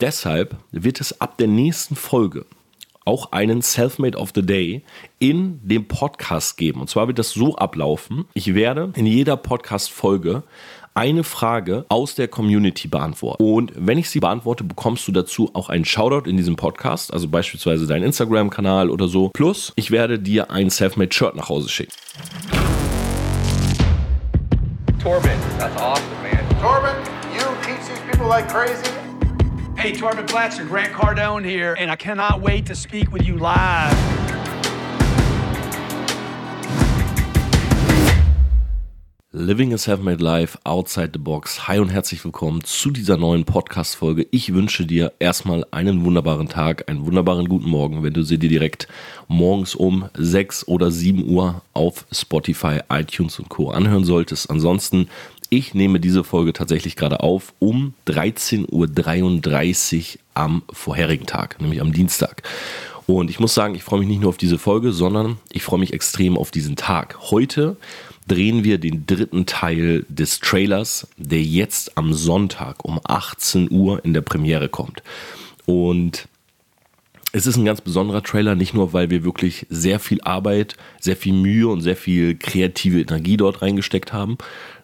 deshalb wird es ab der nächsten Folge auch einen Selfmade of the Day in dem Podcast geben. Und zwar wird das so ablaufen. Ich werde in jeder Podcast-Folge eine Frage aus der Community beantworten. Und wenn ich sie beantworte, bekommst du dazu auch einen Shoutout in diesem Podcast, also beispielsweise deinen Instagram-Kanal oder so. Plus, ich werde dir ein Selfmade-Shirt nach Hause schicken. Torben, that's awesome, man. Torben, you teach these people like crazy. Hey, Torben Blatcher, Grant Cardone here, and I cannot wait to speak with you live. Living a Self-Made Life Outside the Box. Hi und herzlich willkommen zu dieser neuen Podcast-Folge. Ich wünsche dir erstmal einen wunderbaren Tag, einen wunderbaren guten Morgen, wenn du sie dir direkt morgens um 6 oder 7 Uhr auf Spotify, iTunes und Co. anhören solltest. Ansonsten, ich nehme diese Folge tatsächlich gerade auf um 13.33 Uhr am vorherigen Tag, nämlich am Dienstag. Und ich muss sagen, ich freue mich nicht nur auf diese Folge, sondern ich freue mich extrem auf diesen Tag. Heute drehen wir den dritten Teil des Trailers, der jetzt am Sonntag um 18 Uhr in der Premiere kommt. Und es ist ein ganz besonderer Trailer, nicht nur, weil wir wirklich sehr viel Arbeit, sehr viel Mühe und sehr viel kreative Energie dort reingesteckt haben.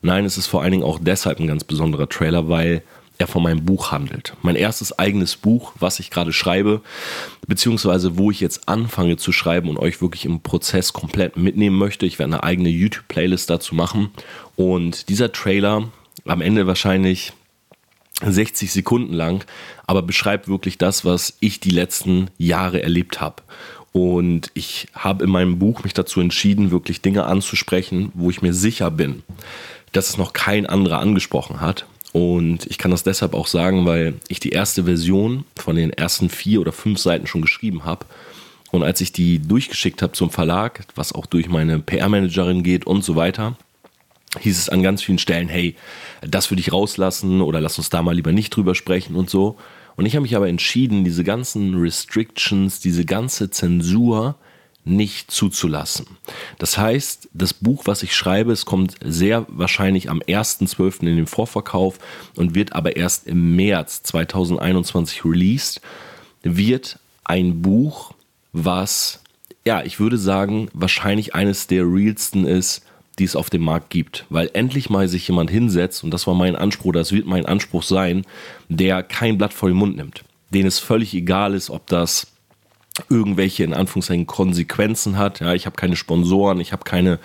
Nein, es ist vor allen Dingen auch deshalb ein ganz besonderer Trailer, weil er von meinem Buch handelt. Mein erstes eigenes Buch, was ich gerade schreibe, beziehungsweise wo ich jetzt anfange zu schreiben und euch wirklich im Prozess komplett mitnehmen möchte. Ich werde eine eigene YouTube-Playlist dazu machen. Und dieser Trailer, am Ende wahrscheinlich 60 Sekunden lang, aber beschreibt wirklich das, was ich die letzten Jahre erlebt habe. Und ich habe in meinem Buch mich dazu entschieden, wirklich Dinge anzusprechen, wo ich mir sicher bin, dass es noch kein anderer angesprochen hat und ich kann das deshalb auch sagen, weil ich die erste Version von den ersten vier oder fünf Seiten schon geschrieben habe. Und als ich die durchgeschickt habe zum Verlag, was auch durch meine PR-Managerin geht und so weiter, hieß es an ganz vielen Stellen, hey, das würde ich rauslassen oder lass uns da mal lieber nicht drüber sprechen und so. Und ich habe mich aber entschieden, diese ganzen Restrictions, diese ganze Zensur nicht zuzulassen. Das heißt, das Buch, was ich schreibe, es kommt sehr wahrscheinlich am 1.12. in den Vorverkauf und wird aber erst im März 2021 released, wird ein Buch, was, ja, ich würde sagen, wahrscheinlich eines der realsten ist, die es auf dem Markt gibt. Weil endlich mal sich jemand hinsetzt, und das war mein Anspruch, das wird mein Anspruch sein, der kein Blatt vor den Mund nimmt. Den es völlig egal ist, ob das irgendwelche in Anführungszeichen Konsequenzen hat. Ja, ich habe keine Sponsoren, ich habe keine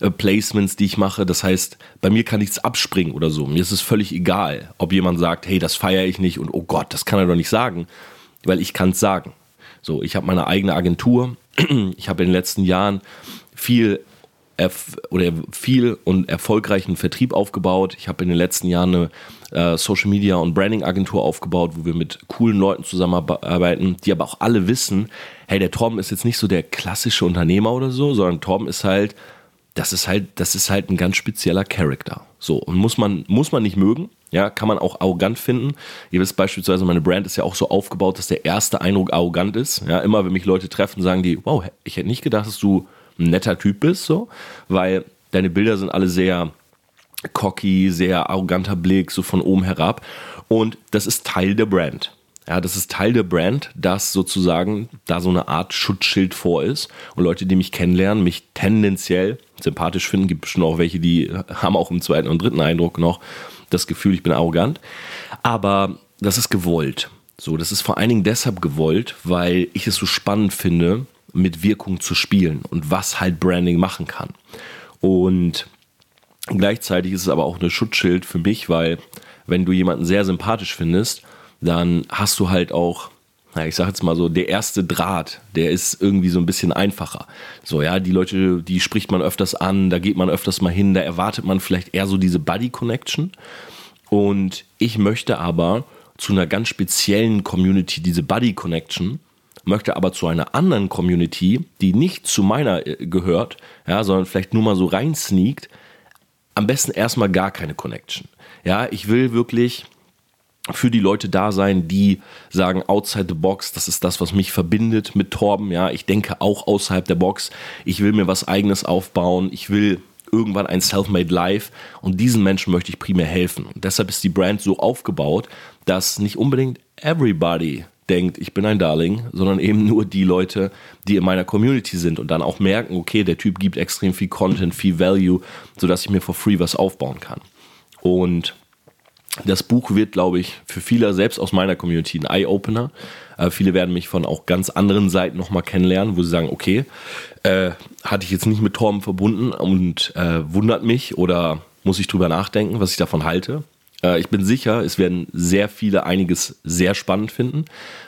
äh, Placements, die ich mache. Das heißt, bei mir kann nichts abspringen oder so. Mir ist es völlig egal, ob jemand sagt, hey, das feiere ich nicht und oh Gott, das kann er doch nicht sagen, weil ich kann es sagen. So, ich habe meine eigene Agentur. Ich habe in den letzten Jahren viel oder viel und erfolgreichen Vertrieb aufgebaut. Ich habe in den letzten Jahren eine äh, Social Media und Branding Agentur aufgebaut, wo wir mit coolen Leuten zusammenarbeiten, die aber auch alle wissen, hey, der Torben ist jetzt nicht so der klassische Unternehmer oder so, sondern Torben ist halt, das ist halt, das ist halt ein ganz spezieller Charakter. So, und muss man, muss man nicht mögen, ja, kann man auch arrogant finden. Ihr wisst beispielsweise, meine Brand ist ja auch so aufgebaut, dass der erste Eindruck arrogant ist. Ja, immer wenn mich Leute treffen, sagen die, wow, ich hätte nicht gedacht, dass du ein netter Typ bist, so, weil deine Bilder sind alle sehr cocky, sehr arroganter Blick, so von oben herab. Und das ist Teil der Brand. Ja, das ist Teil der Brand, dass sozusagen da so eine Art Schutzschild vor ist. Und Leute, die mich kennenlernen, mich tendenziell sympathisch finden, gibt schon auch welche, die haben auch im zweiten und dritten Eindruck noch das Gefühl, ich bin arrogant. Aber das ist gewollt. So, das ist vor allen Dingen deshalb gewollt, weil ich es so spannend finde, mit Wirkung zu spielen und was halt Branding machen kann. Und gleichzeitig ist es aber auch eine Schutzschild für mich, weil wenn du jemanden sehr sympathisch findest, dann hast du halt auch na, ich sag jetzt mal so, der erste Draht, der ist irgendwie so ein bisschen einfacher. So, ja, die Leute, die spricht man öfters an, da geht man öfters mal hin, da erwartet man vielleicht eher so diese Buddy-Connection. Und ich möchte aber zu einer ganz speziellen Community diese Buddy-Connection möchte aber zu einer anderen Community, die nicht zu meiner äh, gehört, ja, sondern vielleicht nur mal so rein sneakt, am besten erstmal gar keine Connection. Ja, ich will wirklich für die Leute da sein, die sagen, outside the box, das ist das, was mich verbindet mit Torben. Ja, ich denke auch außerhalb der Box. Ich will mir was eigenes aufbauen. Ich will irgendwann ein Self-Made Life und diesen Menschen möchte ich primär helfen. Und deshalb ist die Brand so aufgebaut, dass nicht unbedingt everybody denkt, ich bin ein Darling, sondern eben nur die Leute, die in meiner Community sind und dann auch merken, okay, der Typ gibt extrem viel Content, viel Value, sodass ich mir for free was aufbauen kann. Und das Buch wird, glaube ich, für viele, selbst aus meiner Community, ein Eye-Opener. Äh, viele werden mich von auch ganz anderen Seiten nochmal kennenlernen, wo sie sagen, okay, äh, hatte ich jetzt nicht mit Torben verbunden und äh, wundert mich oder muss ich drüber nachdenken, was ich davon halte. Äh, ich bin sicher, es werden sehr viele einiges sehr spannend finden,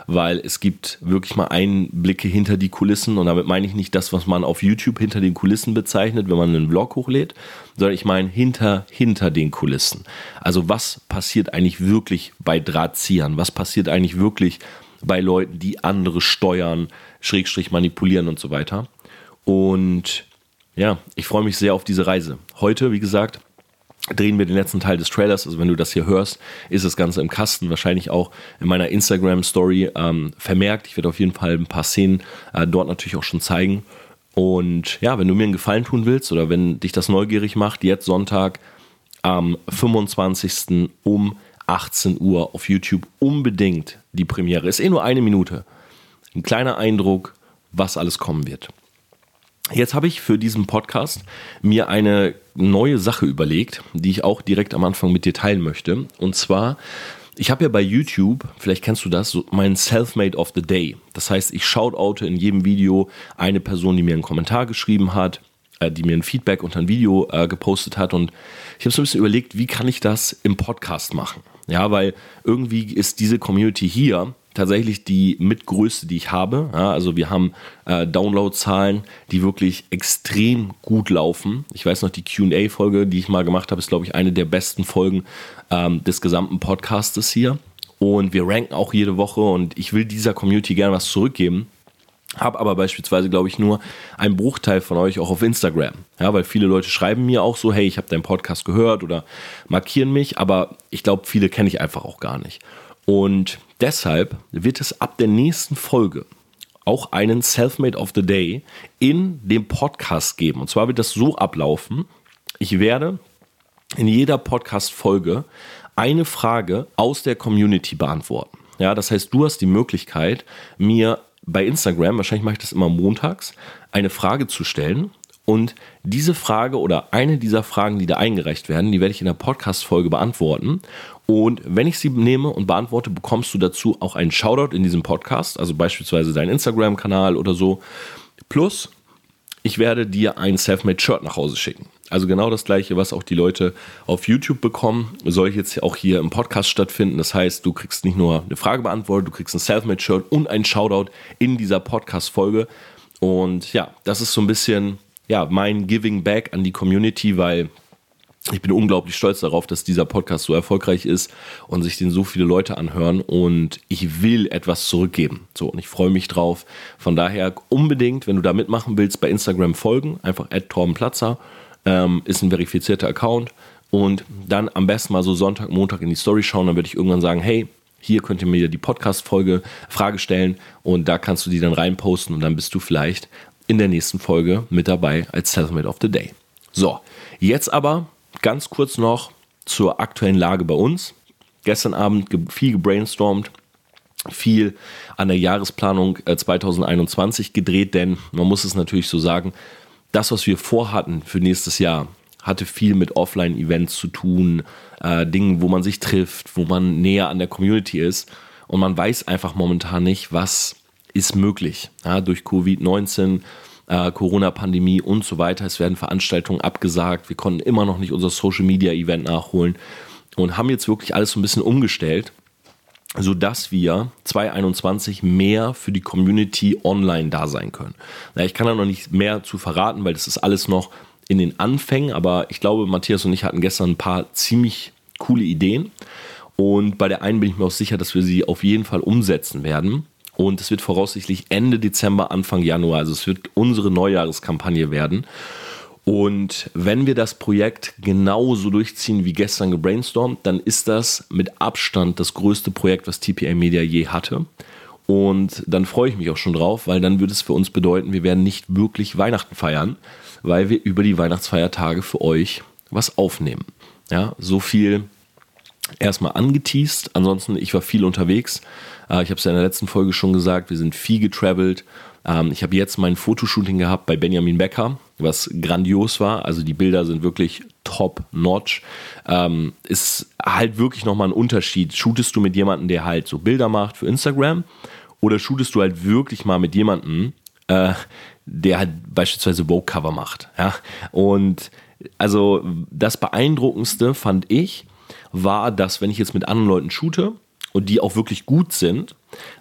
weil es gibt wirklich mal Einblicke hinter die Kulissen und damit meine ich nicht das, was man auf YouTube hinter den Kulissen bezeichnet, wenn man einen Vlog hochlädt, sondern ich meine hinter, hinter den Kulissen. Also was passiert eigentlich wirklich bei Drahtziehern? Was passiert eigentlich wirklich bei Leuten, die andere steuern, Schrägstrich manipulieren und so weiter? Und ja, ich freue mich sehr auf diese Reise. Heute, wie gesagt, drehen wir den letzten Teil des Trailers. Also wenn du das hier hörst, ist das Ganze im Kasten. Wahrscheinlich auch in meiner Instagram-Story ähm, vermerkt. Ich werde auf jeden Fall ein paar Szenen äh, dort natürlich auch schon zeigen. Und ja, wenn du mir einen Gefallen tun willst oder wenn dich das neugierig macht, jetzt Sonntag am 25. um 18 Uhr auf YouTube unbedingt die Premiere. Ist eh nur eine Minute. Ein kleiner Eindruck, was alles kommen wird. Jetzt habe ich für diesen Podcast mir eine neue Sache überlegt, die ich auch direkt am Anfang mit dir teilen möchte. Und zwar, ich habe ja bei YouTube, vielleicht kennst du das, mein Selfmade of the Day. Das heißt, ich shoutoute in jedem Video eine Person, die mir einen Kommentar geschrieben hat, äh, die mir ein Feedback unter ein Video äh, gepostet hat. Und ich habe so ein bisschen überlegt, wie kann ich das im Podcast machen? Ja, weil irgendwie ist diese Community hier tatsächlich die mitgrößte, die ich habe. Ja, also wir haben äh, Downloadzahlen, die wirklich extrem gut laufen. Ich weiß noch, die QA-Folge, die ich mal gemacht habe, ist, glaube ich, eine der besten Folgen ähm, des gesamten Podcastes hier. Und wir ranken auch jede Woche und ich will dieser Community gerne was zurückgeben. Habe aber beispielsweise, glaube ich, nur einen Bruchteil von euch auch auf Instagram. Ja, weil viele Leute schreiben mir auch so, hey, ich habe deinen Podcast gehört oder markieren mich, aber ich glaube, viele kenne ich einfach auch gar nicht. Und deshalb wird es ab der nächsten Folge auch einen Selfmade of the Day in dem Podcast geben. Und zwar wird das so ablaufen. Ich werde in jeder Podcast-Folge eine Frage aus der Community beantworten. Ja, das heißt, du hast die Möglichkeit, mir bei Instagram, wahrscheinlich mache ich das immer montags, eine Frage zu stellen. Und diese Frage oder eine dieser Fragen, die da eingereicht werden, die werde ich in der Podcast-Folge beantworten. Und wenn ich sie nehme und beantworte, bekommst du dazu auch einen Shoutout in diesem Podcast, also beispielsweise deinen Instagram-Kanal oder so. Plus, ich werde dir ein Selfmade-Shirt nach Hause schicken. Also genau das gleiche, was auch die Leute auf YouTube bekommen, soll jetzt auch hier im Podcast stattfinden. Das heißt, du kriegst nicht nur eine Frage beantwortet, du kriegst ein Selfmade-Shirt und ein Shoutout in dieser Podcast-Folge. Und ja, das ist so ein bisschen ja, mein Giving Back an die Community, weil ich bin unglaublich stolz darauf, dass dieser Podcast so erfolgreich ist und sich den so viele Leute anhören und ich will etwas zurückgeben. So, und ich freue mich drauf. Von daher unbedingt, wenn du da mitmachen willst, bei Instagram folgen, einfach Torbenplatzer, ähm, ist ein verifizierter Account und dann am besten mal so Sonntag, Montag in die Story schauen, dann werde ich irgendwann sagen, hey, hier könnt ihr mir die Podcast-Folge Frage stellen und da kannst du die dann reinposten und dann bist du vielleicht in der nächsten Folge mit dabei als Selfmade of the Day. So, jetzt aber ganz kurz noch zur aktuellen Lage bei uns. Gestern Abend viel gebrainstormt, viel an der Jahresplanung 2021 äh, gedreht, denn man muss es natürlich so sagen, das, was wir vorhatten für nächstes Jahr, hatte viel mit Offline-Events zu tun, äh, Dingen, wo man sich trifft, wo man näher an der Community ist. Und man weiß einfach momentan nicht, was ist möglich. Ja, durch Covid-19 äh, Corona-Pandemie und so weiter. Es werden Veranstaltungen abgesagt. Wir konnten immer noch nicht unser Social-Media-Event nachholen und haben jetzt wirklich alles so ein bisschen umgestellt, sodass wir 2021 mehr für die Community online da sein können. Na, ich kann da noch nicht mehr zu verraten, weil das ist alles noch in den Anfängen, aber ich glaube, Matthias und ich hatten gestern ein paar ziemlich coole Ideen. Und bei der einen bin ich mir auch sicher, dass wir sie auf jeden Fall umsetzen werden. Und es wird voraussichtlich Ende Dezember, Anfang Januar, also es wird unsere Neujahreskampagne werden. Und wenn wir das Projekt genauso durchziehen wie gestern gebrainstormt, dann ist das mit Abstand das größte Projekt, was TPA Media je hatte. Und dann freue ich mich auch schon drauf, weil dann würde es für uns bedeuten, wir werden nicht wirklich Weihnachten feiern, weil wir über die Weihnachtsfeiertage für euch was aufnehmen. Ja, so viel erstmal angeteased. Ansonsten, ich war viel unterwegs. Äh, ich habe es ja in der letzten Folge schon gesagt, wir sind viel getravelt. Ähm, ich habe jetzt mein Fotoshooting gehabt bei Benjamin Becker, was grandios war. Also die Bilder sind wirklich top-notch. Ähm, ist halt wirklich nochmal ein Unterschied. Shootest du mit jemandem, der halt so Bilder macht für Instagram oder shootest du halt wirklich mal mit jemandem, äh, der halt beispielsweise Vogue-Cover macht. Ja? Und also das Beeindruckendste fand ich, war, dass wenn ich jetzt mit anderen Leuten shoote und die auch wirklich gut sind,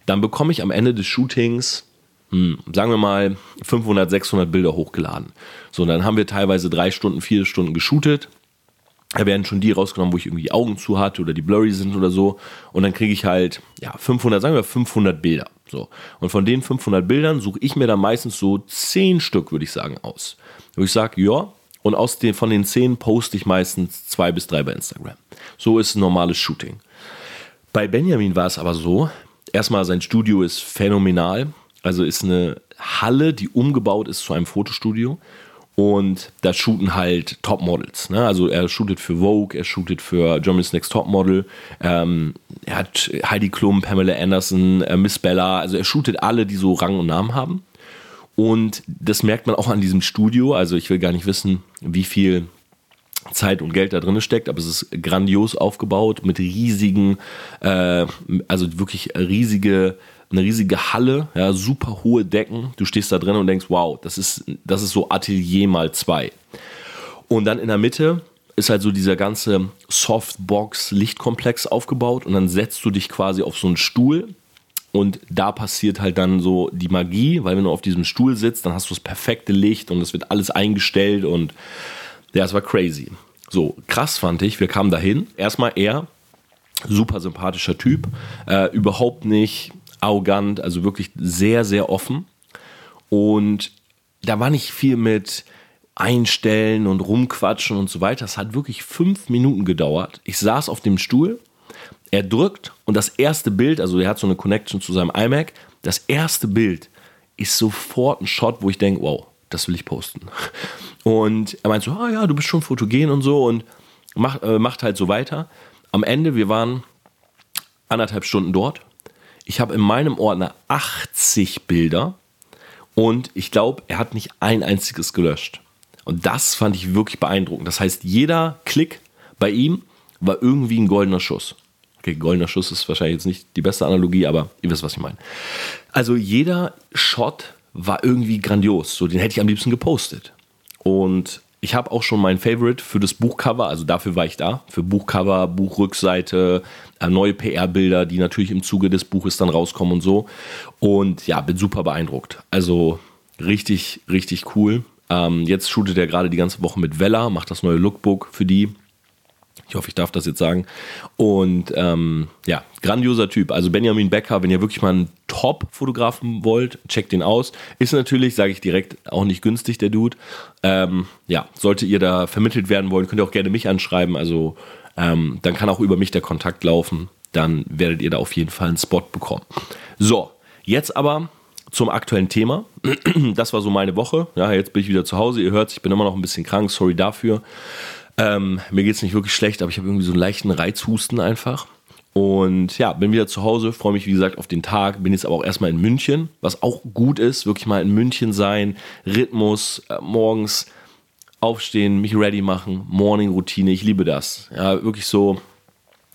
dann bekomme ich am Ende des Shootings, hm, sagen wir mal, 500, 600 Bilder hochgeladen. So, dann haben wir teilweise drei Stunden, vier Stunden geshootet. Da werden schon die rausgenommen, wo ich irgendwie Augen zu hatte oder die blurry sind oder so. Und dann kriege ich halt, ja, 500, sagen wir 500 Bilder. So. Und von den 500 Bildern suche ich mir dann meistens so 10 Stück, würde ich sagen, aus. Wo ich sage, ja, und aus den, von den zehn poste ich meistens zwei bis drei bei Instagram. So ist ein normales Shooting. Bei Benjamin war es aber so, erstmal sein Studio ist phänomenal. Also ist eine Halle, die umgebaut ist zu einem Fotostudio. Und da shooten halt Topmodels. Ne? Also er shootet für Vogue, er shootet für Germany's Next Topmodel. Ähm, er hat Heidi Klum, Pamela Anderson, äh, Miss Bella. Also er shootet alle, die so Rang und Namen haben. Und das merkt man auch an diesem Studio. Also ich will gar nicht wissen, wie viel Zeit und Geld da drin steckt, aber es ist grandios aufgebaut mit riesigen, äh, also wirklich riesige, eine riesige Halle, ja, super hohe Decken. Du stehst da drin und denkst, wow, das ist, das ist so Atelier mal zwei. Und dann in der Mitte ist halt so dieser ganze Softbox-Lichtkomplex aufgebaut und dann setzt du dich quasi auf so einen Stuhl und da passiert halt dann so die Magie, weil wenn du auf diesem Stuhl sitzt, dann hast du das perfekte Licht und es wird alles eingestellt und ja, es war crazy. So, krass fand ich, wir kamen dahin. Erstmal er, super sympathischer Typ, äh, überhaupt nicht arrogant, also wirklich sehr, sehr offen. Und da war nicht viel mit einstellen und rumquatschen und so weiter. Es hat wirklich fünf Minuten gedauert. Ich saß auf dem Stuhl er drückt und das erste Bild, also er hat so eine Connection zu seinem iMac, das erste Bild ist sofort ein Shot, wo ich denke, wow, das will ich posten. Und er meint so, ah ja, du bist schon fotogen und so und macht, äh, macht halt so weiter. Am Ende, wir waren anderthalb Stunden dort. Ich habe in meinem Ordner 80 Bilder und ich glaube, er hat nicht ein einziges gelöscht. Und das fand ich wirklich beeindruckend. Das heißt, jeder Klick bei ihm war irgendwie ein goldener Schuss. Okay, goldener Schuss ist wahrscheinlich jetzt nicht die beste Analogie, aber ihr wisst, was ich meine. Also jeder Shot war irgendwie grandios. So, den hätte ich am liebsten gepostet. Und ich habe auch schon mein Favorite für das Buchcover, also dafür war ich da, für Buchcover, Buchrückseite, äh, neue PR-Bilder, die natürlich im Zuge des Buches dann rauskommen und so. Und ja, bin super beeindruckt. Also richtig, richtig cool. Ähm, jetzt shootet er gerade die ganze Woche mit Vella, macht das neue Lookbook für die. Ich hoffe, ich darf das jetzt sagen. Und ähm, ja, grandioser Typ. Also Benjamin Becker, wenn ihr wirklich mal einen Top-Fotografen wollt, checkt den aus. Ist natürlich, sage ich direkt, auch nicht günstig, der Dude. Ähm, ja, sollte ihr da vermittelt werden wollen, könnt ihr auch gerne mich anschreiben. Also ähm, dann kann auch über mich der Kontakt laufen. Dann werdet ihr da auf jeden Fall einen Spot bekommen. So, jetzt aber zum aktuellen Thema. Das war so meine Woche. Ja, jetzt bin ich wieder zu Hause. Ihr hört, ich bin immer noch ein bisschen krank. Sorry dafür. Ähm, mir geht es nicht wirklich schlecht, aber ich habe irgendwie so einen leichten Reizhusten einfach. Und ja, bin wieder zu Hause, freue mich wie gesagt auf den Tag, bin jetzt aber auch erstmal in München, was auch gut ist, wirklich mal in München sein, Rhythmus, äh, morgens aufstehen, mich ready machen, Morning-Routine, ich liebe das. Ja, wirklich so,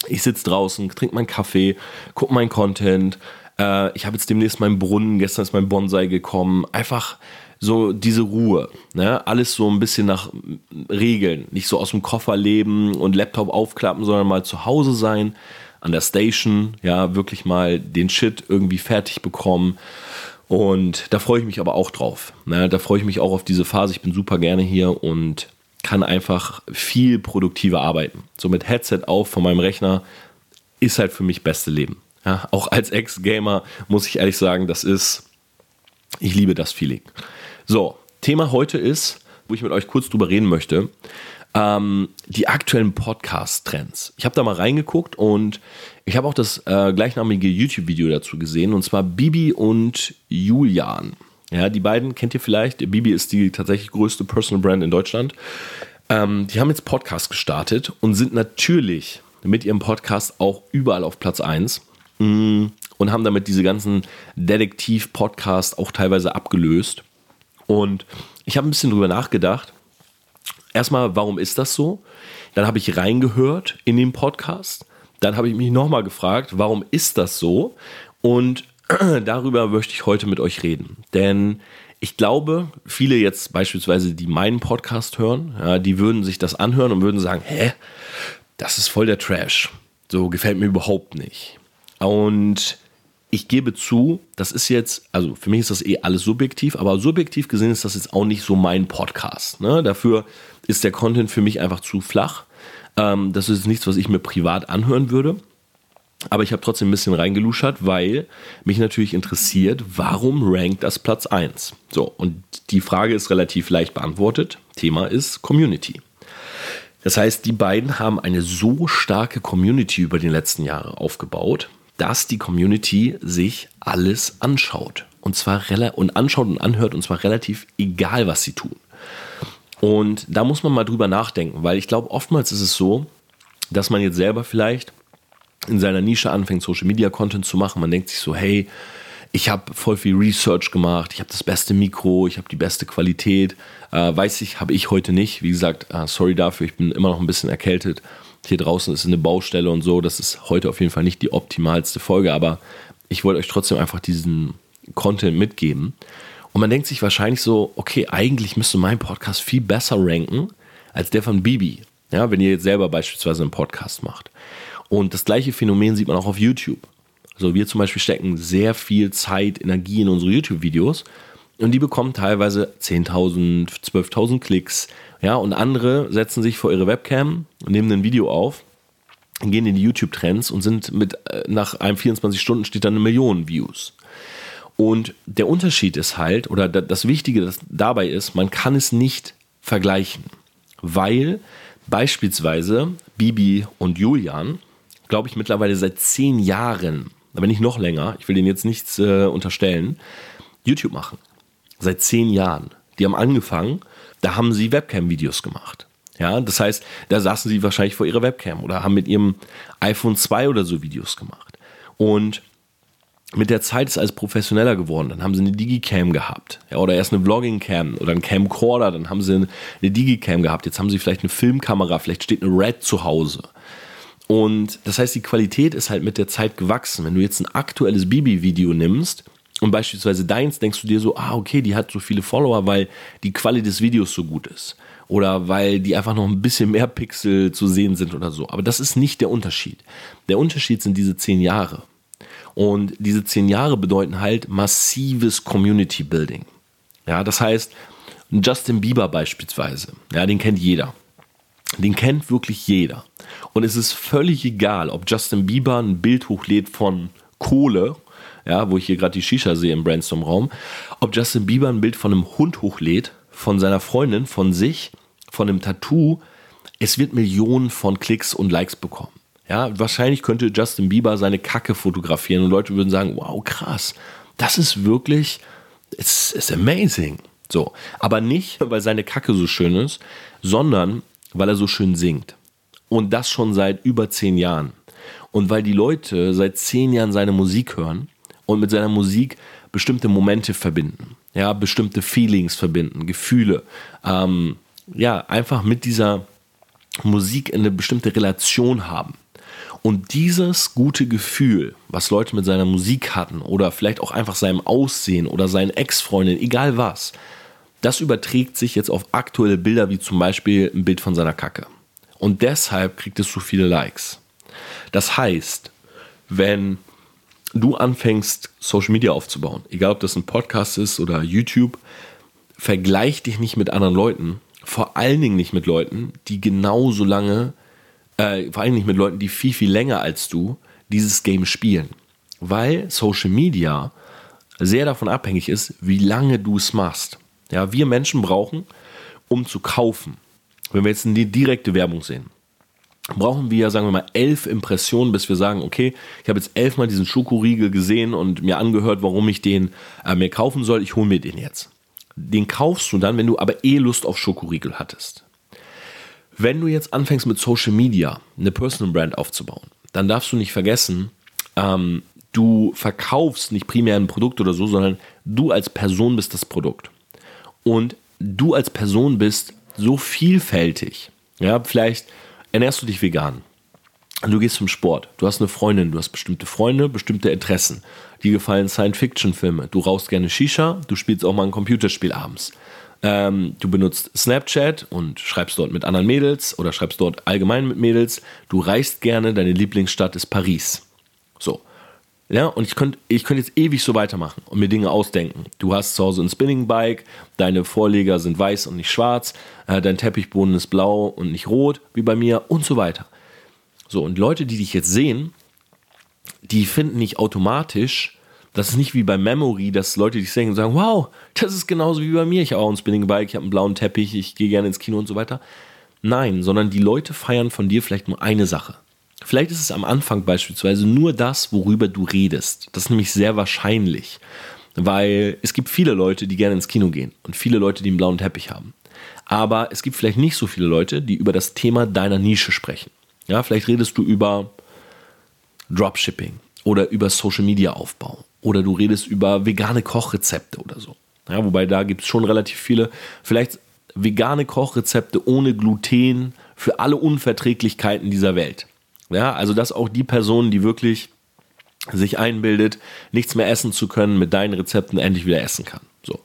ich sitze draußen, trinke meinen Kaffee, gucke meinen Content, äh, ich habe jetzt demnächst meinen Brunnen, gestern ist mein Bonsai gekommen, einfach so diese Ruhe. Ne? Alles so ein bisschen nach Regeln. Nicht so aus dem Koffer leben und Laptop aufklappen, sondern mal zu Hause sein, an der Station, ja, wirklich mal den Shit irgendwie fertig bekommen. Und da freue ich mich aber auch drauf. Ne? Da freue ich mich auch auf diese Phase. Ich bin super gerne hier und kann einfach viel produktiver arbeiten. So mit Headset auf von meinem Rechner ist halt für mich beste Leben. Ja, auch als Ex-Gamer muss ich ehrlich sagen, das ist, ich liebe das Feeling. So, Thema heute ist, wo ich mit euch kurz drüber reden möchte, ähm, die aktuellen Podcast-Trends. Ich habe da mal reingeguckt und Ich habe auch das äh, gleichnamige YouTube-Video dazu gesehen, und zwar Bibi und Julian. Ja, die beiden kennt ihr vielleicht. Bibi ist die tatsächlich größte Personal Brand in Deutschland. Ähm, die haben jetzt Podcast gestartet und sind natürlich mit ihrem Podcast auch überall auf Platz 1 mm, und haben damit diese ganzen Detektiv-Podcasts auch teilweise abgelöst. Und ich habe ein bisschen drüber nachgedacht. Erstmal, warum ist das so? Dann habe ich reingehört in den Podcast. Dann habe ich mich nochmal gefragt, warum ist das so? Und darüber möchte ich heute mit euch reden. Denn ich glaube, viele jetzt beispielsweise, die meinen Podcast hören, ja, die würden sich das anhören und würden sagen, hä, das ist voll der Trash. So gefällt mir überhaupt nicht. Und ich gebe zu, das ist jetzt, also für mich ist das eh alles subjektiv, aber subjektiv gesehen ist das jetzt auch nicht so mein Podcast. Ne? Dafür ist der Content für mich einfach zu flach. Ähm, das ist nichts, was ich mir privat anhören würde. Aber ich habe trotzdem ein bisschen reingeluschert, weil mich natürlich interessiert, warum rankt das Platz 1? So, und die Frage ist relativ leicht beantwortet. Thema ist Community. Das heißt, die beiden haben eine so starke Community über die letzten Jahre aufgebaut, dass die Community sich alles anschaut. Und zwar und anschaut und anhört, und zwar relativ egal, was sie tun. Und da muss man mal drüber nachdenken, weil ich glaube, oftmals ist es so, dass man jetzt selber vielleicht in seiner Nische anfängt, Social Media Content zu machen. Man denkt sich so, hey, ich habe voll viel Research gemacht, ich habe das beste Mikro, ich habe die beste Qualität. Äh, weiß ich, habe ich heute nicht. Wie gesagt, äh, sorry dafür, ich bin immer noch ein bisschen erkältet. Hier draußen ist eine Baustelle und so. Das ist heute auf jeden Fall nicht die optimalste Folge, aber ich wollte euch trotzdem einfach diesen Content mitgeben. Und man denkt sich wahrscheinlich so, okay, eigentlich müsste mein Podcast viel besser ranken als der von Bibi. Ja, wenn ihr jetzt selber beispielsweise einen Podcast macht. Und das gleiche Phänomen sieht man auch auf YouTube. Also wir zum Beispiel stecken sehr viel Zeit, Energie in unsere YouTube-Videos und die bekommen teilweise 10.000, 12.000 Klicks. Ja, und andere setzen sich vor ihre Webcam nehmen ein Video auf, gehen in die YouTube-Trends und sind mit, äh, nach einem 24 Stunden steht dann eine Million Views. Und der Unterschied ist halt, oder das Wichtige dabei ist, man kann es nicht vergleichen, weil beispielsweise Bibi und Julian glaube ich, mittlerweile seit zehn Jahren, aber nicht noch länger, ich will denen jetzt nichts äh, unterstellen, YouTube machen. Seit zehn Jahren. Die haben angefangen, da haben sie Webcam-Videos gemacht. Ja, das heißt, da saßen sie wahrscheinlich vor ihrer Webcam oder haben mit ihrem iPhone 2 oder so Videos gemacht. Und mit der Zeit ist alles professioneller geworden. Dann haben sie eine Digicam gehabt. Ja, oder erst eine Vlogging-Cam oder ein Camcorder. Dann haben sie eine Digicam gehabt. Jetzt haben sie vielleicht eine Filmkamera. Vielleicht steht eine Red zu Hause. Und das heißt, die Qualität ist halt mit der Zeit gewachsen. Wenn du jetzt ein aktuelles Bibi-Video nimmst und beispielsweise deins, denkst du dir so, ah, okay, die hat so viele Follower, weil die Qualität des Videos so gut ist. Oder weil die einfach noch ein bisschen mehr Pixel zu sehen sind oder so. Aber das ist nicht der Unterschied. Der Unterschied sind diese zehn Jahre. Und diese zehn Jahre bedeuten halt massives Community Building. Ja, das heißt, Justin Bieber beispielsweise, ja, den kennt jeder. Den kennt wirklich jeder. Und es ist völlig egal, ob Justin Bieber ein Bild hochlädt von Kohle, ja, wo ich hier gerade die Shisha sehe im Brainstorm-Raum, ob Justin Bieber ein Bild von einem Hund hochlädt, von seiner Freundin, von sich, von einem Tattoo. Es wird Millionen von Klicks und Likes bekommen. Ja, wahrscheinlich könnte Justin Bieber seine Kacke fotografieren und Leute würden sagen, wow, krass, das ist wirklich, it's, it's amazing. So, aber nicht, weil seine Kacke so schön ist, sondern weil er so schön singt. Und das schon seit über zehn Jahren. Und weil die Leute seit zehn Jahren seine Musik hören und mit seiner Musik bestimmte Momente verbinden, ja, bestimmte Feelings verbinden, Gefühle, ähm, ja, einfach mit dieser Musik eine bestimmte Relation haben. Und dieses gute Gefühl, was Leute mit seiner Musik hatten oder vielleicht auch einfach seinem Aussehen oder seinen Ex-Freundinnen, egal was, das überträgt sich jetzt auf aktuelle Bilder, wie zum Beispiel ein Bild von seiner Kacke. Und deshalb kriegt es so viele Likes. Das heißt, wenn du anfängst, Social Media aufzubauen, egal ob das ein Podcast ist oder YouTube, vergleich dich nicht mit anderen Leuten, vor allen Dingen nicht mit Leuten, die genauso lange, äh, vor allen Dingen nicht mit Leuten, die viel, viel länger als du dieses Game spielen. Weil Social Media sehr davon abhängig ist, wie lange du es machst. Ja, wir Menschen brauchen, um zu kaufen, wenn wir jetzt eine direkte Werbung sehen, brauchen wir, sagen wir mal, elf Impressionen, bis wir sagen, okay, ich habe jetzt elfmal diesen Schokoriegel gesehen und mir angehört, warum ich den äh, mir kaufen soll. Ich hole mir den jetzt. Den kaufst du dann, wenn du aber eh Lust auf Schokoriegel hattest. Wenn du jetzt anfängst mit Social Media eine Personal Brand aufzubauen, dann darfst du nicht vergessen, ähm, du verkaufst nicht primär ein Produkt oder so, sondern du als Person bist das Produkt. Und du als Person bist so vielfältig. Ja, vielleicht ernährst du dich vegan. Du gehst zum Sport, du hast eine Freundin, du hast bestimmte Freunde, bestimmte Interessen. Die gefallen Science-Fiction-Filme. Du rauchst gerne Shisha, du spielst auch mal ein Computerspiel abends. Ähm, du benutzt Snapchat und schreibst dort mit anderen Mädels oder schreibst dort allgemein mit Mädels. Du reist gerne, deine Lieblingsstadt ist Paris. Ja, und ich könnte ich könnt jetzt ewig so weitermachen und mir Dinge ausdenken. Du hast zu Hause ein Spinning-Bike, deine Vorleger sind weiß und nicht schwarz, äh, dein Teppichboden ist blau und nicht rot, wie bei mir und so weiter. So, und Leute, die dich jetzt sehen, die finden nicht automatisch, das ist nicht wie bei Memory, dass Leute dich sehen und sagen, wow, das ist genauso wie bei mir. Ich habe auch ein Spinning-Bike, ich habe einen blauen Teppich, ich gehe gerne ins Kino und so weiter. Nein, sondern die Leute feiern von dir vielleicht nur eine Sache. Vielleicht ist es am Anfang beispielsweise nur das, worüber du redest. Das ist nämlich sehr wahrscheinlich, weil es gibt viele Leute, die gerne ins Kino gehen und viele Leute, die einen blauen Teppich haben. Aber es gibt vielleicht nicht so viele Leute, die über das Thema deiner Nische sprechen. Ja, vielleicht redest du über Dropshipping oder über Social Media Aufbau oder du redest über vegane Kochrezepte oder so. Ja, wobei da gibt es schon relativ viele. Vielleicht vegane Kochrezepte ohne Gluten für alle Unverträglichkeiten dieser Welt. Ja, also dass auch die Person, die wirklich sich einbildet, nichts mehr essen zu können, mit deinen Rezepten endlich wieder essen kann. So.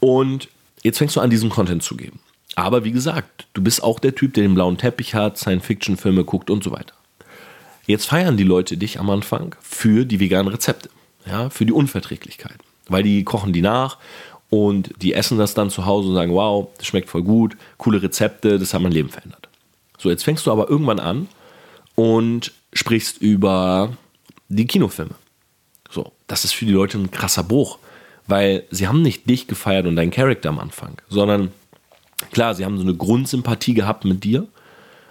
Und jetzt fängst du an, diesen Content zu geben. Aber wie gesagt, du bist auch der Typ, der den blauen Teppich hat, Science-Fiction-Filme guckt und so weiter. Jetzt feiern die Leute dich am Anfang für die veganen Rezepte, ja, für die Unverträglichkeit. Weil die kochen die nach und die essen das dann zu Hause und sagen, wow, das schmeckt voll gut, coole Rezepte, das hat mein Leben verändert. So, jetzt fängst du aber irgendwann an und sprichst über die Kinofilme. So, das ist für die Leute ein krasser Bruch, weil sie haben nicht dich gefeiert und deinen Charakter am Anfang, sondern klar, sie haben so eine Grundsympathie gehabt mit dir,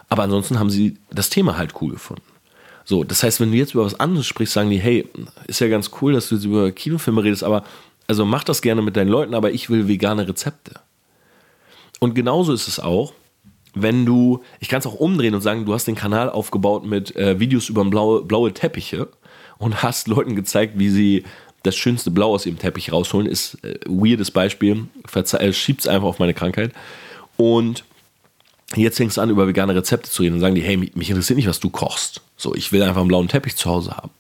aber ansonsten haben sie das Thema halt cool gefunden. So, das heißt, wenn du jetzt über was anderes sprichst, sagen die, hey, ist ja ganz cool, dass du jetzt über Kinofilme redest, aber also mach das gerne mit deinen Leuten, aber ich will vegane Rezepte. Und genauso ist es auch, wenn du, ich kann es auch umdrehen und sagen, du hast den Kanal aufgebaut mit äh, Videos über blaue, blaue Teppiche und hast Leuten gezeigt, wie sie das schönste Blau aus ihrem Teppich rausholen, ist äh, weirdes Beispiel, äh, schiebt es einfach auf meine Krankheit. Und jetzt fängst du an, über vegane Rezepte zu reden und sagen die, hey, mich interessiert nicht, was du kochst. So, ich will einfach einen blauen Teppich zu Hause haben.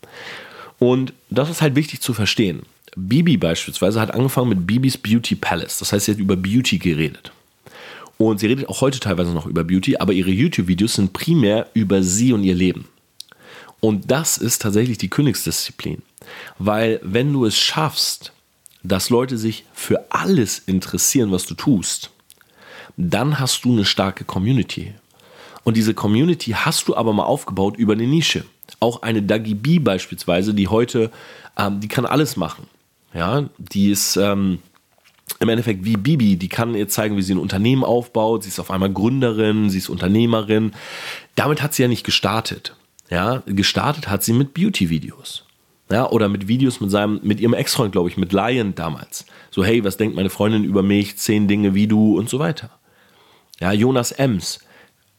Und das ist halt wichtig zu verstehen. Bibi beispielsweise hat angefangen mit Bibis Beauty Palace. Das heißt, sie hat über Beauty geredet. Und sie redet auch heute teilweise noch über Beauty, aber ihre YouTube-Videos sind primär über sie und ihr Leben. Und das ist tatsächlich die Königsdisziplin. Weil wenn du es schaffst, dass Leute sich für alles interessieren, was du tust, dann hast du eine starke Community. Und diese Community hast du aber mal aufgebaut über eine Nische. Auch eine Dagi B beispielsweise, die heute, ähm, die kann alles machen. Ja, die ist, ähm, im Endeffekt wie Bibi, die kann ihr zeigen, wie sie ein Unternehmen aufbaut. Sie ist auf einmal Gründerin, sie ist Unternehmerin. Damit hat sie ja nicht gestartet. Ja, gestartet hat sie mit Beauty-Videos. Ja, oder mit Videos mit seinem, mit ihrem Ex-Freund, glaube ich, mit Lion damals. So, hey, was denkt meine Freundin über mich? Zehn Dinge wie du und so weiter. Ja, Jonas Ems,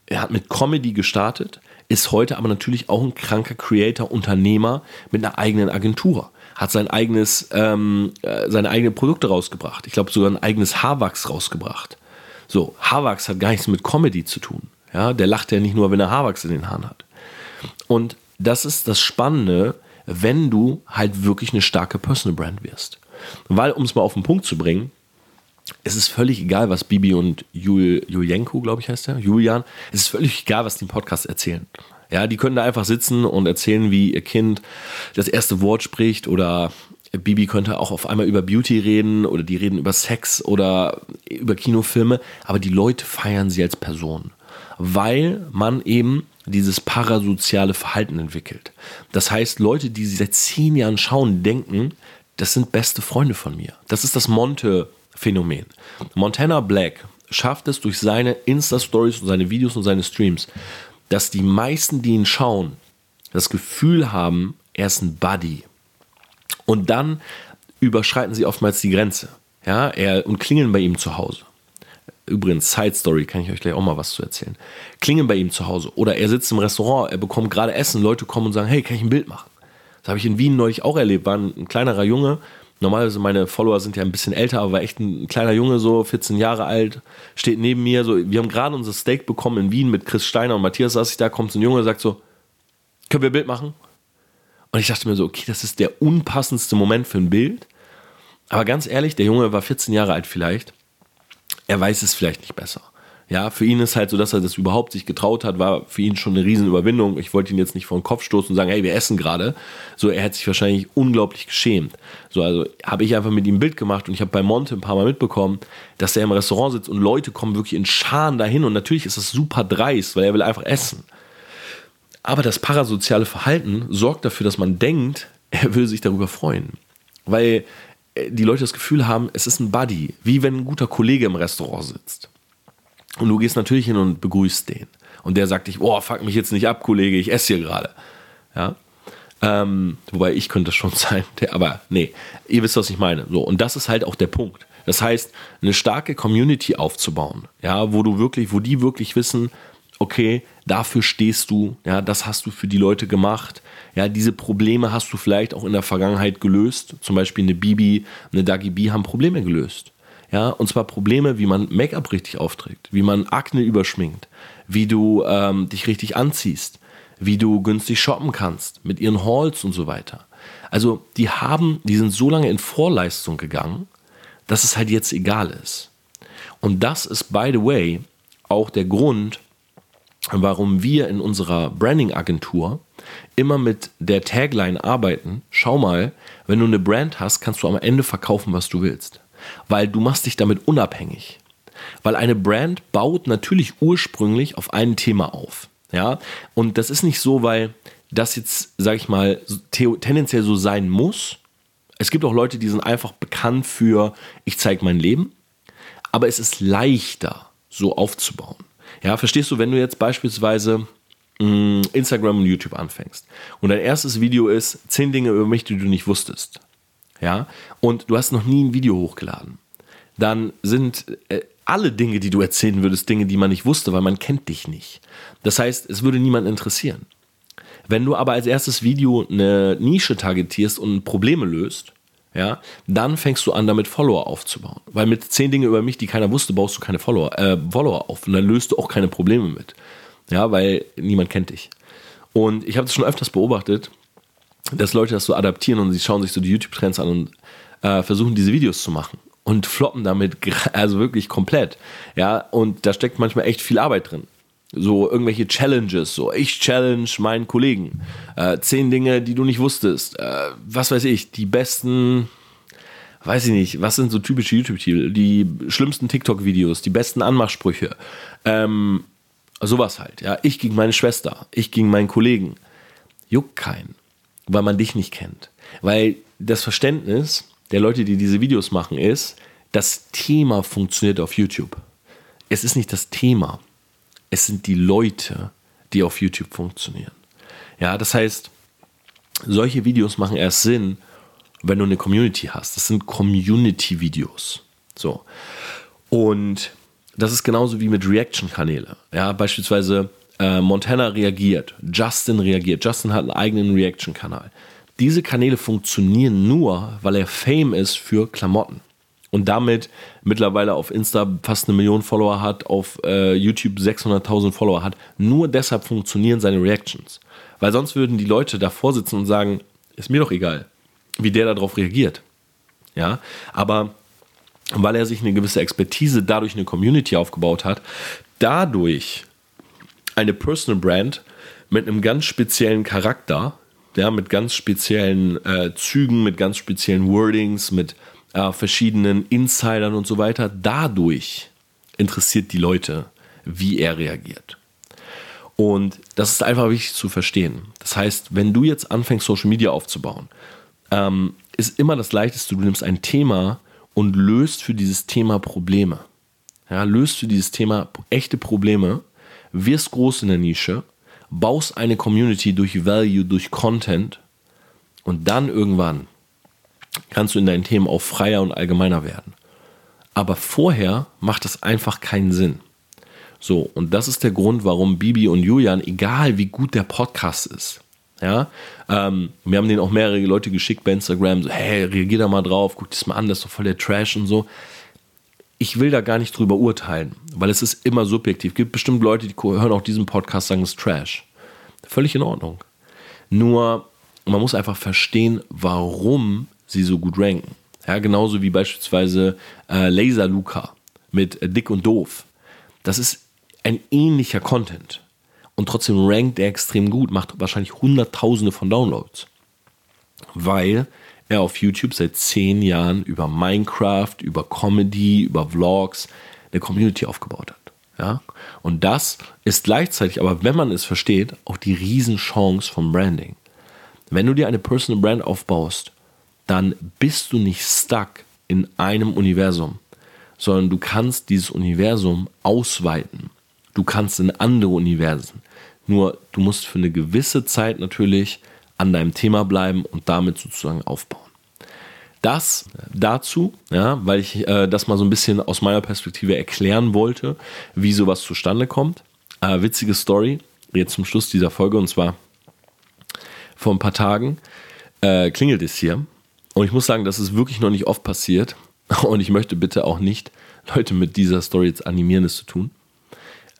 er hat mit Comedy gestartet, ist heute aber natürlich auch ein kranker Creator, Unternehmer mit einer eigenen Agentur hat sein eigenes, ähm, äh, seine eigenen Produkte rausgebracht. Ich glaube sogar ein eigenes Haarwachs rausgebracht. So, Haarwachs hat gar nichts mit Comedy zu tun. Ja, der lacht ja nicht nur, wenn er Haarwachs in den Haaren hat. Und das ist das Spannende, wenn du halt wirklich eine starke Personal Brand wirst. Weil, um es mal auf den Punkt zu bringen, es ist völlig egal, was Bibi und Jul, Julienko, glaube ich, heißt er, Julian, es ist völlig egal, was die im Podcast erzählen. Ja, die können da einfach sitzen und erzählen, wie ihr Kind das erste Wort spricht oder Bibi könnte auch auf einmal über Beauty reden oder die reden über Sex oder über Kinofilme, aber die Leute feiern sie als Person, weil man eben dieses parasoziale Verhalten entwickelt. Das heißt, Leute, die sie seit zehn Jahren schauen, denken, das sind beste Freunde von mir. Das ist das Monte-Phänomen. Montana Black schafft es durch seine Insta-Stories und seine Videos und seine Streams, dass die meisten, die ihn schauen, das Gefühl haben, er ist ein Buddy. Und dann überschreiten sie oftmals die Grenze. Ja, er, und klingeln bei ihm zu Hause. Übrigens, Side Story, kann ich euch gleich auch mal was zu erzählen. Klingeln bei ihm zu Hause. Oder er sitzt im Restaurant, er bekommt gerade Essen, Leute kommen und sagen, hey, kann ich ein Bild machen? Das habe ich in Wien neulich auch erlebt. War ein, ein kleinerer Junge. Normalerweise meine Follower sind ja ein bisschen älter, aber war echt ein, ein kleiner Junge, so 14 Jahre alt, steht neben mir. So, wir haben gerade unser Steak bekommen in Wien mit Chris Steiner und Matthias saß ich da, kommt so ein Junge sagt so, können wir ein Bild machen? Und ich dachte mir so, okay, das ist der unpassendste Moment für ein Bild. Aber ganz ehrlich, der Junge war 14 Jahre alt vielleicht. Er weiß es vielleicht nicht besser. Ja, für ihn ist halt so, dass er das überhaupt sich getraut hat, war für ihn schon eine Riesenüberwindung. Ich wollte ihn jetzt nicht vor den Kopf stoßen und sagen, hey, wir essen gerade. So, er hätte sich wahrscheinlich unglaublich geschämt. So, also habe ich einfach mit ihm ein Bild gemacht und ich habe bei Monte ein paar Mal mitbekommen, dass er im Restaurant sitzt und Leute kommen wirklich in Scharen dahin und natürlich ist das super dreist, weil er will einfach essen. Aber das parasoziale Verhalten sorgt dafür, dass man denkt, er will sich darüber freuen. Weil äh, die Leute das Gefühl haben, es ist ein Buddy, wie wenn ein guter Kollege im Restaurant sitzt. Und du gehst natürlich hin und begrüßt den. Und der sagt dich, boah, fuck mich jetzt nicht ab, Kollege, ich esse hier gerade. Ja. Ähm, wobei ich könnte das schon sein, der, aber nee, ihr wisst, was ich meine. So, und das ist halt auch der Punkt. Das heißt, eine starke Community aufzubauen, ja, wo du wirklich, wo die wirklich wissen, okay, dafür stehst du, ja, das hast du für die Leute gemacht, ja, diese Probleme hast du vielleicht auch in der Vergangenheit gelöst, zum Beispiel eine Bibi, eine Dagi B haben Probleme gelöst. Ja, und zwar Probleme, wie man Make-up richtig aufträgt, wie man Akne überschminkt, wie du ähm, dich richtig anziehst, wie du günstig shoppen kannst mit ihren Halls und so weiter. Also die haben, die sind so lange in Vorleistung gegangen, dass es halt jetzt egal ist. Und das ist, by the way, auch der Grund, warum wir in unserer Branding-Agentur immer mit der Tagline arbeiten. Schau mal, wenn du eine Brand hast, kannst du am Ende verkaufen, was du willst weil du machst dich damit unabhängig. Weil eine Brand baut natürlich ursprünglich auf ein Thema auf. Ja, und das ist nicht so, weil das jetzt, sag ich mal, tendenziell so sein muss. Es gibt auch Leute, die sind einfach bekannt für, ich zeige mein Leben. Aber es ist leichter, so aufzubauen. Ja, verstehst du, wenn du jetzt beispielsweise mh, mm, Instagram und YouTube anfängst und dein erstes Video ist 10 Dinge über mich, die du nicht wusstest ja, und du hast noch nie ein Video hochgeladen, dann sind äh, alle Dinge, die du erzählen würdest, Dinge, die man nicht wusste, weil man kennt dich nicht. Das heißt, es würde niemand interessieren. Wenn du aber als erstes Video eine Nische targetierst und Probleme löst, ja, dann fängst du an, damit Follower aufzubauen. Weil mit zehn Dinge über mich, die keiner wusste, baust du keine Follower, äh, Follower auf. Und dann löst du auch keine Probleme mit. Ja, weil niemand kennt dich. Und ich habe das schon öfters beobachtet, dass Leute das so adaptieren und sie schauen sich so die YouTube-Trends an und äh, versuchen diese Videos zu machen und floppen damit also wirklich komplett. Ja, und da steckt manchmal echt viel Arbeit drin. So irgendwelche Challenges, so ich challenge meinen Kollegen. Äh, zehn Dinge, die du nicht wusstest. Äh, was weiß ich, die besten, weiß ich nicht, was sind so typische YouTube-Titel? Die schlimmsten TikTok-Videos, die besten Anmachsprüche. Ähm, sowas halt, ja. Ich gegen meine Schwester, ich gegen meinen Kollegen. Juckt keinen weil man dich nicht kennt. Weil das Verständnis der Leute, die diese Videos machen, ist, das Thema funktioniert auf YouTube. Es ist nicht das Thema, es sind die Leute, die auf YouTube funktionieren. Ja, das heißt, solche Videos machen erst Sinn, wenn du eine Community hast. Das sind Community-Videos. So. Und das ist genauso wie mit Reaction-Kanäle. Ja, beispielsweise äh, Montana reagiert, Justin reagiert, Justin hat einen eigenen Reaction-Kanal. Diese Kanäle funktionieren nur, weil er Fame ist für Klamotten und damit mittlerweile auf Insta fast eine Million Follower hat, auf äh, YouTube 600.000 Follower hat. Nur deshalb funktionieren seine Reactions. Weil sonst würden die Leute davor sitzen und sagen, ist mir doch egal, wie der darauf reagiert. Ja, aber weil er sich eine gewisse Expertise dadurch eine Community aufgebaut hat, dadurch eine Personal Brand mit einem ganz speziellen Charakter, ja, mit ganz speziellen äh, Zügen, mit ganz speziellen Wordings, mit äh, verschiedenen Insidern und so weiter. Dadurch interessiert die Leute, wie er reagiert. Und das ist einfach wichtig zu verstehen. Das heißt, wenn du jetzt anfängst, Social Media aufzubauen, ähm, ist immer das Leichteste, du nimmst ein Thema und löst für dieses Thema Probleme. Ja, löst für dieses Thema echte Probleme wirst groß in der Nische baust eine Community durch Value, durch Content und dann irgendwann kannst du in deinen Themen auch freier und allgemeiner werden. Aber vorher macht das einfach keinen Sinn. So, und das ist der Grund, warum Bibi und Julian, egal wie gut der Podcast ist, ja, ähm, wir haben denen auch mehrere Leute geschickt bei Instagram, so, hey, reagier da mal drauf, guck das mal an, das ist doch voll der Trash und so. Ich will da gar nicht drüber urteilen, weil es ist immer subjektiv. Es gibt bestimmt Leute, die hören auch diesen Podcast, sagen, es ist Trash. Völlig in Ordnung. Nur, man muss einfach verstehen, warum sie so gut ranken. Ja, genauso wie beispielsweise äh, Laser Luca mit äh, Dick und Doof. Das ist ein ähnlicher Content. Und trotzdem rankt er extrem gut, macht wahrscheinlich Hunderttausende von Downloads. Weil er auf YouTube seit zehn Jahren über Minecraft, über Comedy, über Vlogs eine Community aufgebaut hat. Ja? Und das ist gleichzeitig, aber wenn man es versteht, auch die Riesenchance vom Branding. Wenn du dir eine Personal Brand aufbaust, dann bist du nicht stuck in einem Universum, sondern du kannst dieses Universum ausweiten. Du kannst in andere Universen. Nur du musst für eine gewisse Zeit natürlich an deinem Thema bleiben und damit sozusagen aufbauen. Das dazu, ja, weil ich äh, das mal so ein bisschen aus meiner Perspektive erklären wollte, wie sowas zustande kommt. Äh, witzige Story, jetzt zum Schluss dieser Folge, und zwar vor ein paar Tagen äh, klingelt es hier. Und ich muss sagen, das ist wirklich noch nicht oft passiert. Und ich möchte bitte auch nicht Leute mit dieser Story jetzt animieren, es zu tun.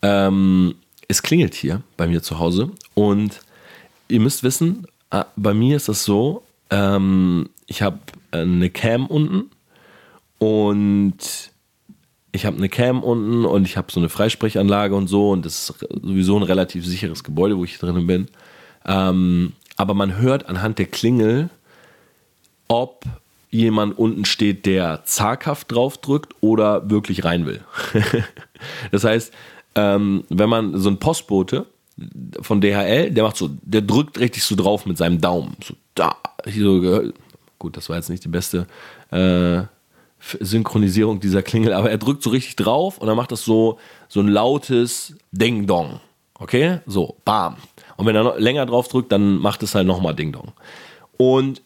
Ähm, es klingelt hier bei mir zu Hause und ihr müsst wissen, bei mir ist das so, ähm, ich habe eine Cam unten und ich habe eine Cam unten und ich habe so eine Freisprechanlage und so und das ist sowieso ein relativ sicheres Gebäude, wo ich drin bin. Ähm, aber man hört anhand der Klingel, ob jemand unten steht, der zaghaft draufdrückt oder wirklich rein will. das heißt, ähm, wenn man so ein Postbote von DHL, der macht so, der drückt richtig so drauf mit seinem Daumen. So, da, so, gut, das war jetzt nicht die beste äh, Synchronisierung dieser Klingel, aber er drückt so richtig drauf und dann macht das so, so ein lautes Ding-Dong. Okay? So, bam. Und wenn er noch länger drauf drückt, dann macht es halt nochmal Ding-Dong. Und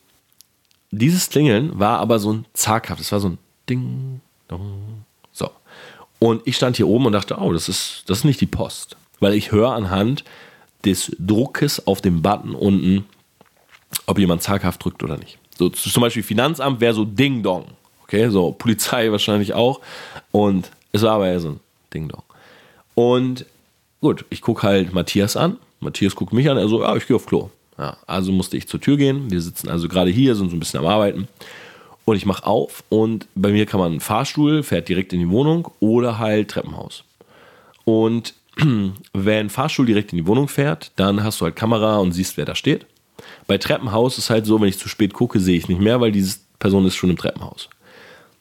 dieses Klingeln war aber so ein zaghaft, es war so ein Ding-Dong. So. Und ich stand hier oben und dachte, oh, das ist, das ist nicht die Post. Weil ich höre anhand des Druckes auf dem Button unten, ob jemand zaghaft drückt oder nicht. So zum Beispiel Finanzamt wäre so Ding Dong. Okay, so Polizei wahrscheinlich auch. Und es war aber eher so ein Ding Dong. Und gut, ich gucke halt Matthias an. Matthias guckt mich an. Er so, ja, ich gehe auf Klo. Ja, also musste ich zur Tür gehen. Wir sitzen also gerade hier, sind so ein bisschen am Arbeiten. Und ich mache auf und bei mir kann man einen Fahrstuhl, fährt direkt in die Wohnung oder halt Treppenhaus. Und wenn Fahrstuhl direkt in die Wohnung fährt, dann hast du halt Kamera und siehst, wer da steht. Bei Treppenhaus ist halt so, wenn ich zu spät gucke, sehe ich nicht mehr, weil diese Person ist schon im Treppenhaus.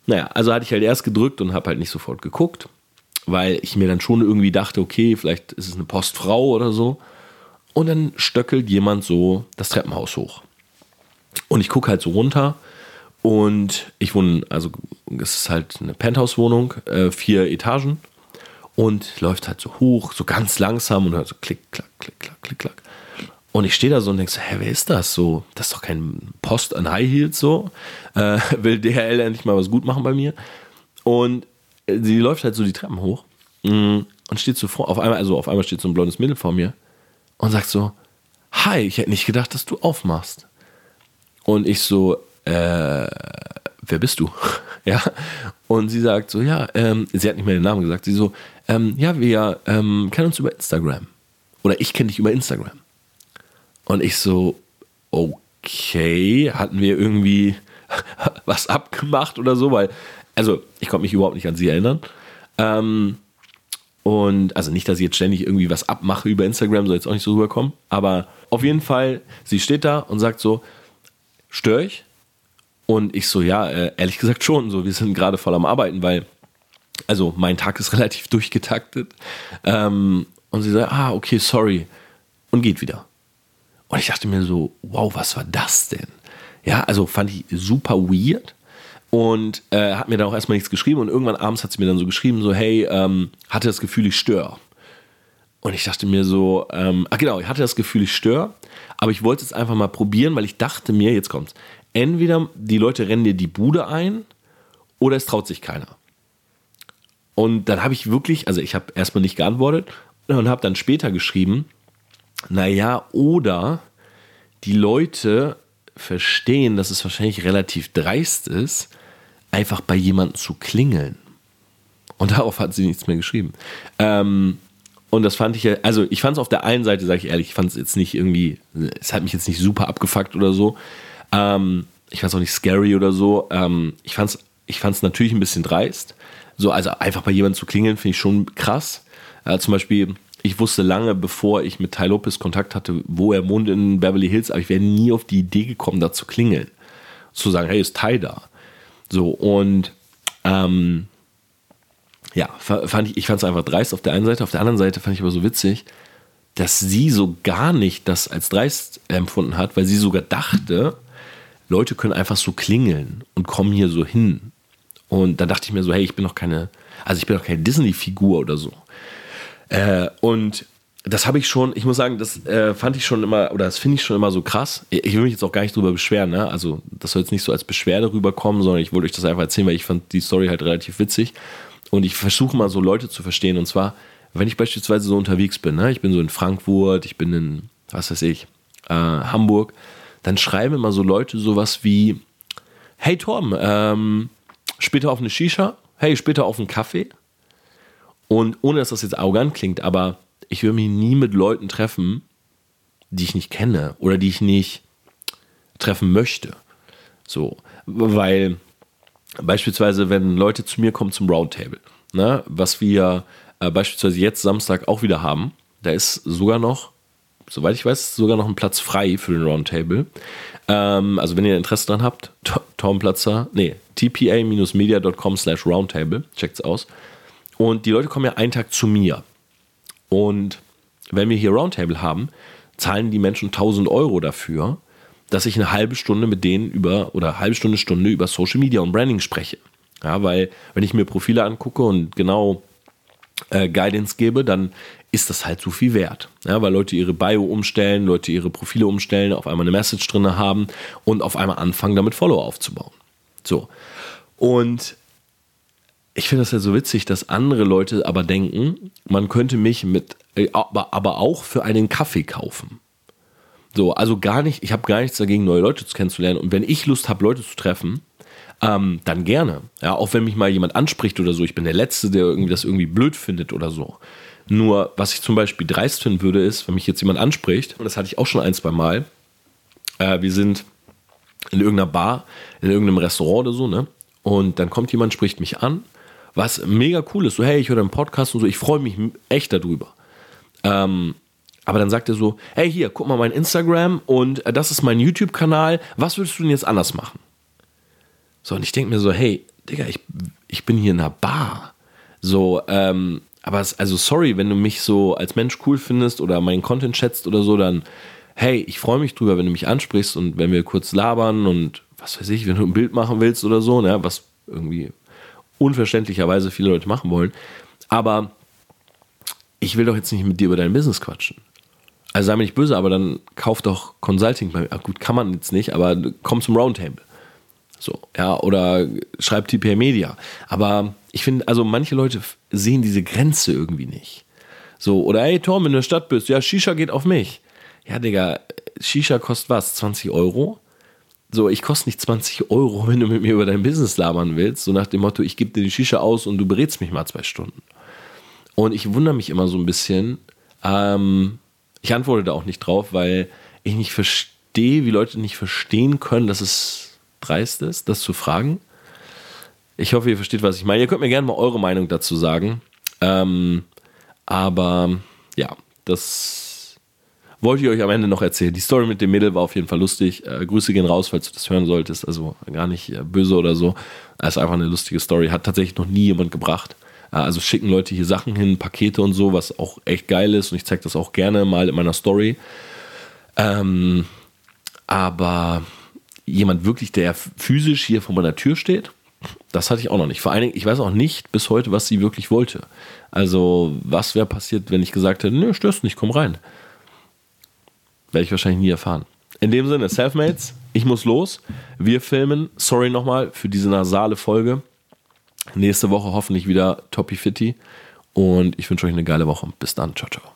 Naja, also hatte ich halt erst gedrückt und habe halt nicht sofort geguckt, weil ich mir dann schon irgendwie dachte, okay, vielleicht ist es eine Postfrau oder so. Und dann stöckelt jemand so das Treppenhaus hoch. Und ich gucke halt so runter und ich wohne, also es ist halt eine Penthouse-Wohnung, äh, vier Etagen und läuft halt so hoch, so ganz langsam und hört so klick, klack, klick, klack, klick, klack. Und ich stehe da so und denke so, hä, wer ist das so? Das ist doch kein Post an High Heels so. Äh, will DHL endlich mal was gut machen bei mir. Und sie läuft halt so die Treppen hoch mm, und steht so vor, auf einmal, also auf einmal steht so ein blondes Mädel vor mir und sagt so, hi, ich hätte nicht gedacht, dass du aufmachst. Und ich so, äh, wer bist du? ja. Und sie sagt so, ja, ähm, sie hat nicht mehr den Namen gesagt. Sie so, ähm, ja, wir ähm, kennen uns über Instagram. Oder ich kenne dich über Instagram. Und ich so, okay, hatten wir irgendwie was abgemacht oder so, weil, also ich konnte mich überhaupt nicht an sie erinnern. Ähm, und also nicht, dass ich jetzt ständig irgendwie was abmache über Instagram, soll jetzt auch nicht so rüberkommen. Aber auf jeden Fall, sie steht da und sagt so, störe ich? Und ich so, ja, äh, ehrlich gesagt schon. So, wir sind gerade voll am Arbeiten, weil, also mein Tag ist relativ durchgetaktet. Ähm, und sie sagt, ah, okay, sorry. Und geht wieder. Und ich dachte mir so, wow, was war das denn? Ja, also fand ich super weird und äh, hat mir da auch erstmal nichts geschrieben und irgendwann abends hat sie mir dann so geschrieben, so hey, ähm, hatte das Gefühl, ich störe. Und ich dachte mir so, ähm, ach genau, ich hatte das Gefühl, ich störe, aber ich wollte es einfach mal probieren, weil ich dachte mir, jetzt kommt's, entweder die Leute rennen dir die Bude ein oder es traut sich keiner. Und dann habe ich wirklich, also ich habe erstmal nicht geantwortet und habe dann später geschrieben, naja, oder die Leute verstehen, dass es wahrscheinlich relativ dreist ist, einfach bei jemandem zu klingeln. Und darauf hat sie nichts mehr geschrieben. Ähm, und das fand ich ja, also ich fand es auf der einen Seite, sage ich ehrlich, ich fand es jetzt nicht irgendwie, es hat mich jetzt nicht super abgefuckt oder so. Ähm, ich fand es auch nicht scary oder so. Ähm, ich fand es ich fand's natürlich ein bisschen dreist. So, also einfach bei jemandem zu klingeln, finde ich schon krass. Äh, zum Beispiel, ich wusste lange, bevor ich mit Ty Lopez Kontakt hatte, wo er wohnt in Beverly Hills, aber ich wäre nie auf die Idee gekommen, da zu klingeln. Zu sagen, hey, ist Ty da? So, und ähm, ja, fand ich, ich fand es einfach dreist auf der einen Seite. Auf der anderen Seite fand ich aber so witzig, dass sie so gar nicht das als dreist empfunden hat, weil sie sogar dachte, Leute können einfach so klingeln und kommen hier so hin. Und da dachte ich mir so, hey, ich bin doch keine, also ich bin doch keine Disney-Figur oder so. Äh, und das habe ich schon, ich muss sagen, das äh, fand ich schon immer, oder das finde ich schon immer so krass. Ich will mich jetzt auch gar nicht drüber beschweren, ne? Also, das soll jetzt nicht so als Beschwerde rüberkommen, sondern ich wollte euch das einfach erzählen, weil ich fand die Story halt relativ witzig. Und ich versuche mal so Leute zu verstehen. Und zwar, wenn ich beispielsweise so unterwegs bin, ne? ich bin so in Frankfurt, ich bin in, was weiß ich, äh, Hamburg, dann schreiben immer so Leute sowas wie, hey Tom, ähm, später auf eine Shisha, hey, später auf einen Kaffee. Und ohne dass das jetzt arrogant klingt, aber ich will mich nie mit Leuten treffen, die ich nicht kenne oder die ich nicht treffen möchte. So, weil Beispielsweise, wenn Leute zu mir kommen zum Roundtable, ne, was wir äh, beispielsweise jetzt Samstag auch wieder haben, da ist sogar noch, soweit ich weiß, sogar noch ein Platz frei für den Roundtable. Ähm, also wenn ihr Interesse dran habt, Tom Platzer, nee, tpa-media.com slash roundtable, checkt's aus. Und die Leute kommen ja einen Tag zu mir. Und wenn wir hier Roundtable haben, zahlen die Menschen 1000 Euro dafür, dass ich eine halbe Stunde mit denen über oder halbe Stunde, Stunde über Social Media und Branding spreche. Ja, weil wenn ich mir Profile angucke und genau äh, Guidance gebe, dann ist das halt so viel wert. Ja, weil Leute ihre Bio umstellen, Leute ihre Profile umstellen, auf einmal eine Message drin haben und auf einmal anfangen, damit Follower aufzubauen. So. Und ich finde das ja so witzig, dass andere Leute aber denken, man könnte mich mit, äh, aber, aber auch für einen Kaffee kaufen. So, also gar nicht, ich habe gar nichts dagegen, neue Leute kennenzulernen. Und wenn ich Lust habe, Leute zu treffen, ähm, dann gerne. Ja, auch wenn mich mal jemand anspricht oder so. Ich bin der Letzte, der irgendwie das irgendwie blöd findet oder so. Nur, was ich zum Beispiel dreist finden würde, ist, wenn mich jetzt jemand anspricht, und das hatte ich auch schon ein, zwei Mal, äh, wir sind in irgendeiner Bar, in irgendeinem Restaurant oder so, ne? Und dann kommt jemand, spricht mich an, was mega cool ist. So, hey, ich höre deinen Podcast und so, ich freue mich echt darüber. Ähm, aber dann sagt er so, hey hier, guck mal mein Instagram und äh, das ist mein YouTube-Kanal. Was würdest du denn jetzt anders machen? So, und ich denke mir so, hey, Digga, ich, ich bin hier in einer Bar. So, ähm, aber es, also sorry, wenn du mich so als Mensch cool findest oder meinen Content schätzt oder so, dann, hey, ich freue mich drüber, wenn du mich ansprichst und wenn wir kurz labern und was weiß ich, wenn du ein Bild machen willst oder so, ne, was irgendwie unverständlicherweise viele Leute machen wollen. Aber ich will doch jetzt nicht mit dir über dein Business quatschen. Also sei mir nicht böse, aber dann kauf doch Consulting bei mir. Ach gut, kann man jetzt nicht, aber komm zum Roundtable. So, ja, oder schreib TPA Media. Aber ich finde, also manche Leute sehen diese Grenze irgendwie nicht. So, oder hey Tom, in der Stadt bist, ja, Shisha geht auf mich. Ja, Digga, Shisha kostet was? 20 Euro? So, ich koste nicht 20 Euro, wenn du mit mir über dein Business labern willst. So nach dem Motto, ich gebe dir die Shisha aus und du berätst mich mal zwei Stunden. Und ich wundere mich immer so ein bisschen, ähm, ich antworte da auch nicht drauf, weil ich nicht verstehe, wie Leute nicht verstehen können, dass es dreist ist, das zu fragen. Ich hoffe, ihr versteht, was ich meine. Ihr könnt mir gerne mal eure Meinung dazu sagen. Ähm, aber ja, das wollte ich euch am Ende noch erzählen. Die Story mit dem Mädel war auf jeden Fall lustig. Äh, Grüße gehen raus, falls du das hören solltest. Also gar nicht äh, böse oder so. Es ist einfach eine lustige Story. Hat tatsächlich noch nie jemand gebracht. Äh, also schicken Leute hier Sachen hin, Pakete und so, was auch echt geil ist und ich zeige das auch gerne mal in meiner Story. Ähm, aber jemand wirklich, der physisch hier vor meiner Tür steht, Das hatte ich auch noch nicht. Vor allen Dingen, ich weiß auch nicht bis heute, was sie wirklich wollte. Also, was wäre passiert, wenn ich gesagt hätte, nö, störst nicht, komm rein. Werde ich wahrscheinlich nie erfahren. In dem Sinne, Selfmates, ich muss los. Wir filmen. Sorry nochmal für diese nasale Folge. Nächste Woche hoffentlich wieder Toppy Fitty. Und ich wünsche euch eine geile Woche. Bis dann. Ciao, ciao.